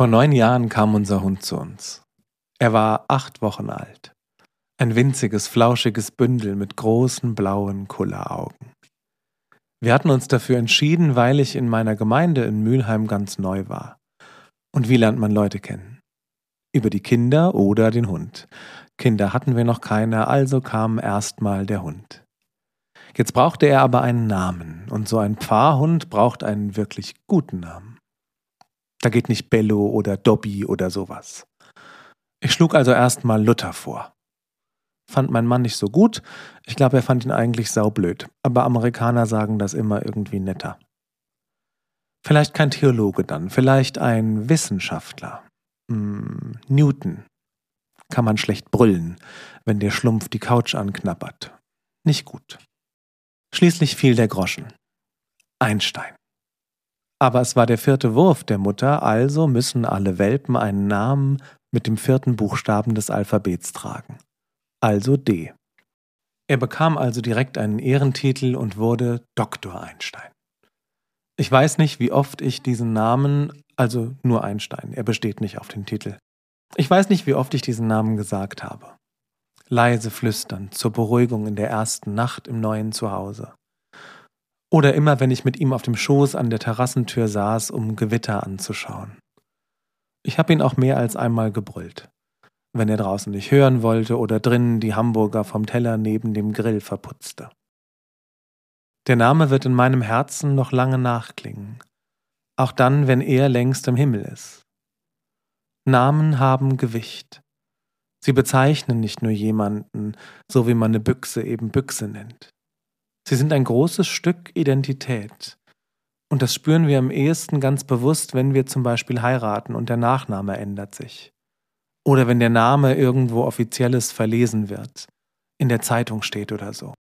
Vor neun Jahren kam unser Hund zu uns. Er war acht Wochen alt. Ein winziges, flauschiges Bündel mit großen blauen Kulleraugen. Wir hatten uns dafür entschieden, weil ich in meiner Gemeinde in Mülheim ganz neu war. Und wie lernt man Leute kennen? Über die Kinder oder den Hund. Kinder hatten wir noch keine, also kam erstmal der Hund. Jetzt brauchte er aber einen Namen, und so ein Pfarrhund braucht einen wirklich guten Namen. Da geht nicht Bello oder Dobby oder sowas. Ich schlug also erstmal Luther vor. Fand mein Mann nicht so gut. Ich glaube, er fand ihn eigentlich saublöd. Aber Amerikaner sagen das immer irgendwie netter. Vielleicht kein Theologe dann, vielleicht ein Wissenschaftler. Hm, Newton. Kann man schlecht brüllen, wenn der Schlumpf die Couch anknabbert. Nicht gut. Schließlich fiel der Groschen. Einstein. Aber es war der vierte Wurf der Mutter, also müssen alle Welpen einen Namen mit dem vierten Buchstaben des Alphabets tragen. Also D. Er bekam also direkt einen Ehrentitel und wurde Dr. Einstein. Ich weiß nicht, wie oft ich diesen Namen, also nur Einstein, er besteht nicht auf den Titel. Ich weiß nicht, wie oft ich diesen Namen gesagt habe. Leise flüstern zur Beruhigung in der ersten Nacht im neuen Zuhause. Oder immer, wenn ich mit ihm auf dem Schoß an der Terrassentür saß, um Gewitter anzuschauen. Ich habe ihn auch mehr als einmal gebrüllt, wenn er draußen nicht hören wollte oder drinnen die Hamburger vom Teller neben dem Grill verputzte. Der Name wird in meinem Herzen noch lange nachklingen, auch dann, wenn er längst im Himmel ist. Namen haben Gewicht. Sie bezeichnen nicht nur jemanden, so wie man eine Büchse eben Büchse nennt. Sie sind ein großes Stück Identität. Und das spüren wir am ehesten ganz bewusst, wenn wir zum Beispiel heiraten und der Nachname ändert sich. Oder wenn der Name irgendwo offizielles verlesen wird, in der Zeitung steht oder so.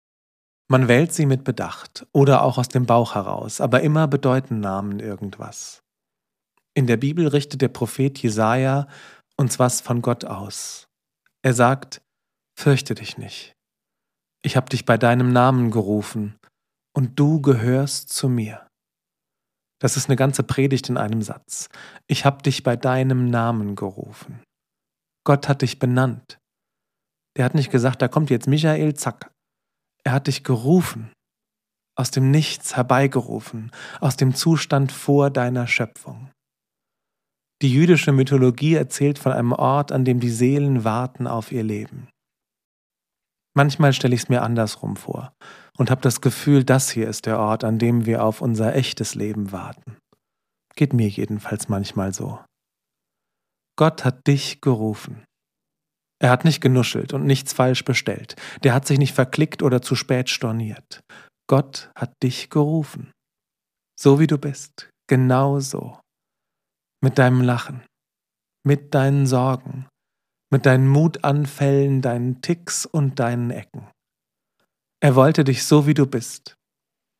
Man wählt sie mit Bedacht oder auch aus dem Bauch heraus, aber immer bedeuten Namen irgendwas. In der Bibel richtet der Prophet Jesaja uns was von Gott aus. Er sagt: Fürchte dich nicht. Ich habe dich bei deinem Namen gerufen und du gehörst zu mir. Das ist eine ganze Predigt in einem Satz. Ich habe dich bei deinem Namen gerufen. Gott hat dich benannt. Der hat nicht gesagt, da kommt jetzt Michael, zack. Er hat dich gerufen, aus dem Nichts herbeigerufen, aus dem Zustand vor deiner Schöpfung. Die jüdische Mythologie erzählt von einem Ort, an dem die Seelen warten auf ihr Leben. Manchmal stelle ich es mir andersrum vor und habe das Gefühl, das hier ist der Ort, an dem wir auf unser echtes Leben warten. Geht mir jedenfalls manchmal so. Gott hat dich gerufen. Er hat nicht genuschelt und nichts falsch bestellt. Der hat sich nicht verklickt oder zu spät storniert. Gott hat dich gerufen. So wie du bist. Genau so. Mit deinem Lachen. Mit deinen Sorgen mit deinen Mutanfällen, deinen Ticks und deinen Ecken. Er wollte dich so, wie du bist.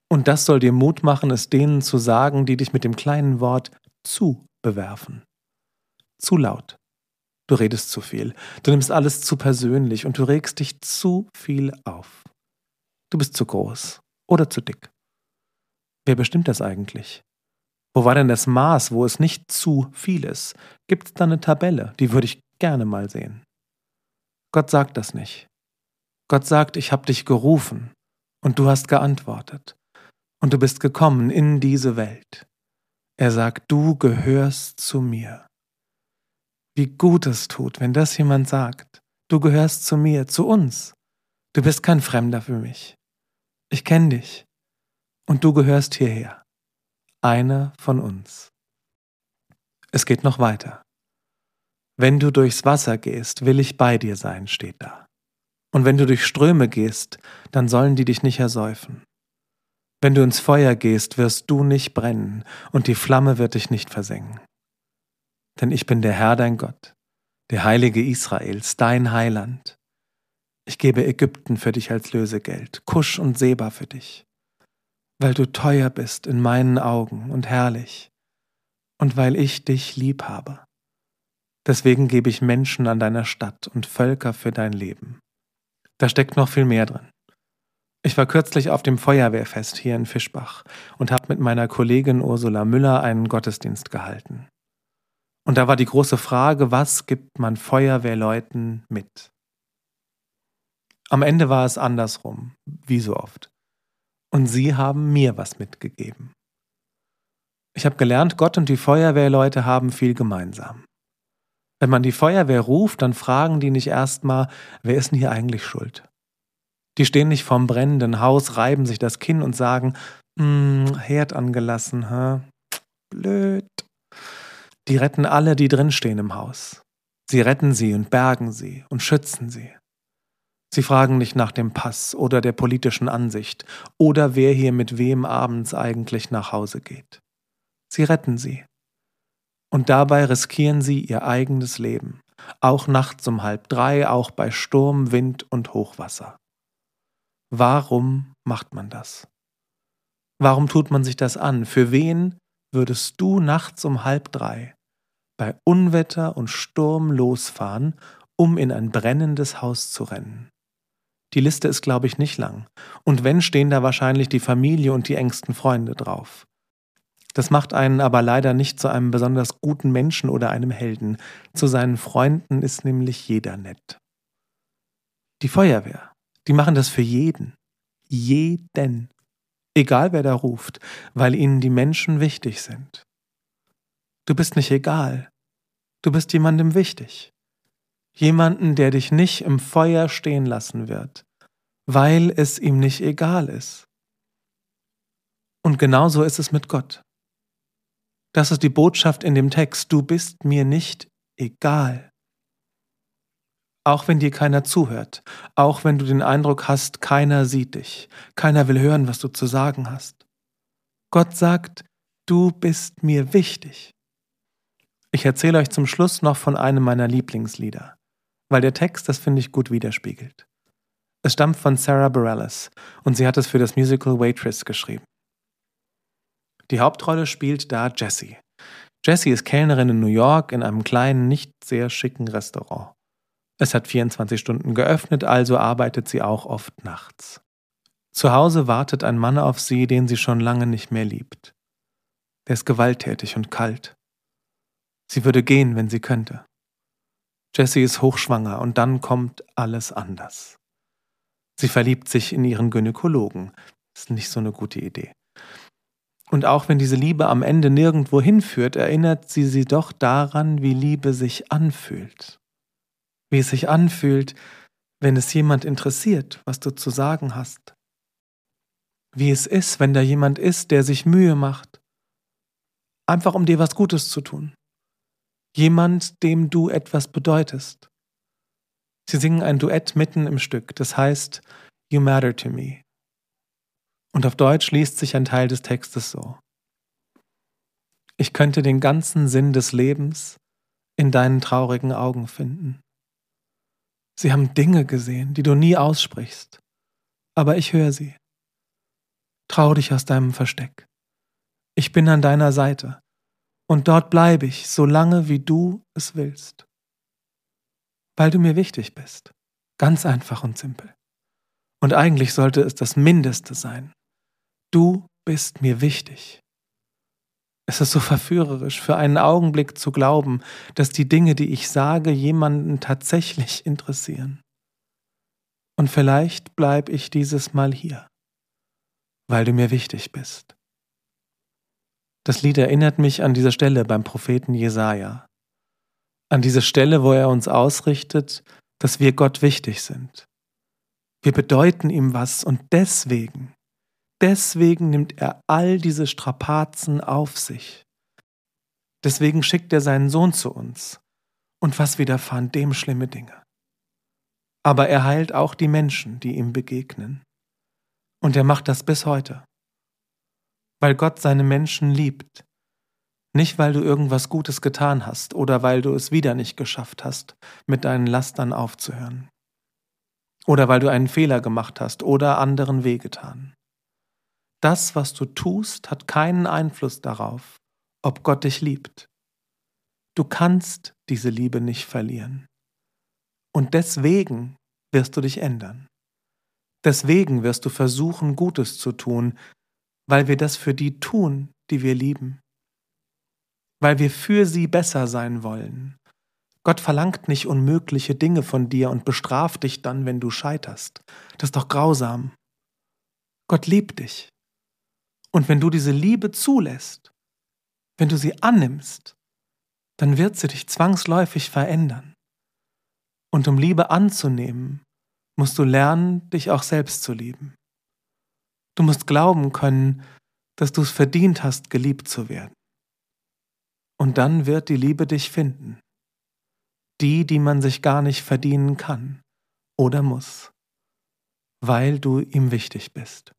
Und das soll dir Mut machen, es denen zu sagen, die dich mit dem kleinen Wort zu bewerfen. Zu laut. Du redest zu viel, du nimmst alles zu persönlich und du regst dich zu viel auf. Du bist zu groß oder zu dick. Wer bestimmt das eigentlich? Wo war denn das Maß, wo es nicht zu viel ist? Gibt es da eine Tabelle? Die würde ich gerne mal sehen. Gott sagt das nicht. Gott sagt, ich habe dich gerufen und du hast geantwortet und du bist gekommen in diese Welt. Er sagt, du gehörst zu mir. Wie gut es tut, wenn das jemand sagt. Du gehörst zu mir, zu uns. Du bist kein Fremder für mich. Ich kenne dich. Und du gehörst hierher. Einer von uns. Es geht noch weiter. Wenn du durchs Wasser gehst, will ich bei dir sein, steht da. Und wenn du durch Ströme gehst, dann sollen die dich nicht ersäufen. Wenn du ins Feuer gehst, wirst du nicht brennen, und die Flamme wird dich nicht versengen. Denn ich bin der Herr dein Gott, der Heilige Israels, dein Heiland. Ich gebe Ägypten für dich als Lösegeld, Kusch und Seba für dich, weil du teuer bist in meinen Augen und herrlich, und weil ich dich lieb habe. Deswegen gebe ich Menschen an deiner Stadt und Völker für dein Leben. Da steckt noch viel mehr drin. Ich war kürzlich auf dem Feuerwehrfest hier in Fischbach und habe mit meiner Kollegin Ursula Müller einen Gottesdienst gehalten. Und da war die große Frage, was gibt man Feuerwehrleuten mit? Am Ende war es andersrum, wie so oft. Und sie haben mir was mitgegeben. Ich habe gelernt, Gott und die Feuerwehrleute haben viel gemeinsam. Wenn man die Feuerwehr ruft, dann fragen die nicht erstmal, wer ist denn hier eigentlich schuld? Die stehen nicht vorm brennenden Haus, reiben sich das Kinn und sagen, hm, Herd angelassen, hä? Blöd. Die retten alle, die drinstehen im Haus. Sie retten sie und bergen sie und schützen sie. Sie fragen nicht nach dem Pass oder der politischen Ansicht oder wer hier mit wem abends eigentlich nach Hause geht. Sie retten sie. Und dabei riskieren sie ihr eigenes Leben, auch nachts um halb drei, auch bei Sturm, Wind und Hochwasser. Warum macht man das? Warum tut man sich das an? Für wen würdest du nachts um halb drei bei Unwetter und Sturm losfahren, um in ein brennendes Haus zu rennen? Die Liste ist, glaube ich, nicht lang. Und wenn, stehen da wahrscheinlich die Familie und die engsten Freunde drauf. Das macht einen aber leider nicht zu einem besonders guten Menschen oder einem Helden. Zu seinen Freunden ist nämlich jeder nett. Die Feuerwehr, die machen das für jeden. Jeden. Egal wer da ruft, weil ihnen die Menschen wichtig sind. Du bist nicht egal. Du bist jemandem wichtig. Jemanden, der dich nicht im Feuer stehen lassen wird, weil es ihm nicht egal ist. Und genauso ist es mit Gott. Das ist die Botschaft in dem Text. Du bist mir nicht egal. Auch wenn dir keiner zuhört, auch wenn du den Eindruck hast, keiner sieht dich, keiner will hören, was du zu sagen hast. Gott sagt, du bist mir wichtig. Ich erzähle euch zum Schluss noch von einem meiner Lieblingslieder, weil der Text das finde ich gut widerspiegelt. Es stammt von Sarah Bareilles und sie hat es für das Musical Waitress geschrieben. Die Hauptrolle spielt da Jessie. Jessie ist Kellnerin in New York in einem kleinen, nicht sehr schicken Restaurant. Es hat 24 Stunden geöffnet, also arbeitet sie auch oft nachts. Zu Hause wartet ein Mann auf sie, den sie schon lange nicht mehr liebt. Der ist gewalttätig und kalt. Sie würde gehen, wenn sie könnte. Jessie ist hochschwanger und dann kommt alles anders. Sie verliebt sich in ihren Gynäkologen. Ist nicht so eine gute Idee. Und auch wenn diese Liebe am Ende nirgendwo hinführt, erinnert sie sie doch daran, wie Liebe sich anfühlt wie es sich anfühlt, wenn es jemand interessiert, was du zu sagen hast. Wie es ist, wenn da jemand ist, der sich Mühe macht, einfach um dir was Gutes zu tun. Jemand, dem du etwas bedeutest. Sie singen ein Duett mitten im Stück, das heißt You Matter to Me. Und auf Deutsch liest sich ein Teil des Textes so. Ich könnte den ganzen Sinn des Lebens in deinen traurigen Augen finden. Sie haben Dinge gesehen, die du nie aussprichst. Aber ich höre sie. Trau dich aus deinem Versteck. Ich bin an deiner Seite. Und dort bleibe ich, solange wie du es willst. Weil du mir wichtig bist. Ganz einfach und simpel. Und eigentlich sollte es das Mindeste sein. Du bist mir wichtig. Es ist so verführerisch, für einen Augenblick zu glauben, dass die Dinge, die ich sage, jemanden tatsächlich interessieren. Und vielleicht bleibe ich dieses Mal hier, weil du mir wichtig bist. Das Lied erinnert mich an diese Stelle beim Propheten Jesaja. An diese Stelle, wo er uns ausrichtet, dass wir Gott wichtig sind. Wir bedeuten ihm was und deswegen Deswegen nimmt er all diese Strapazen auf sich. Deswegen schickt er seinen Sohn zu uns. Und was widerfahren dem schlimme Dinge? Aber er heilt auch die Menschen, die ihm begegnen. Und er macht das bis heute. Weil Gott seine Menschen liebt. Nicht, weil du irgendwas Gutes getan hast oder weil du es wieder nicht geschafft hast, mit deinen Lastern aufzuhören. Oder weil du einen Fehler gemacht hast oder anderen wehgetan. Das, was du tust, hat keinen Einfluss darauf, ob Gott dich liebt. Du kannst diese Liebe nicht verlieren. Und deswegen wirst du dich ändern. Deswegen wirst du versuchen, Gutes zu tun, weil wir das für die tun, die wir lieben. weil wir für sie besser sein wollen. Gott verlangt nicht unmögliche Dinge von dir und bestraft dich dann, wenn du scheiterst. Das ist doch grausam. Gott liebt dich. Und wenn du diese Liebe zulässt, wenn du sie annimmst, dann wird sie dich zwangsläufig verändern. Und um Liebe anzunehmen, musst du lernen, dich auch selbst zu lieben. Du musst glauben können, dass du es verdient hast, geliebt zu werden. Und dann wird die Liebe dich finden. Die, die man sich gar nicht verdienen kann oder muss, weil du ihm wichtig bist.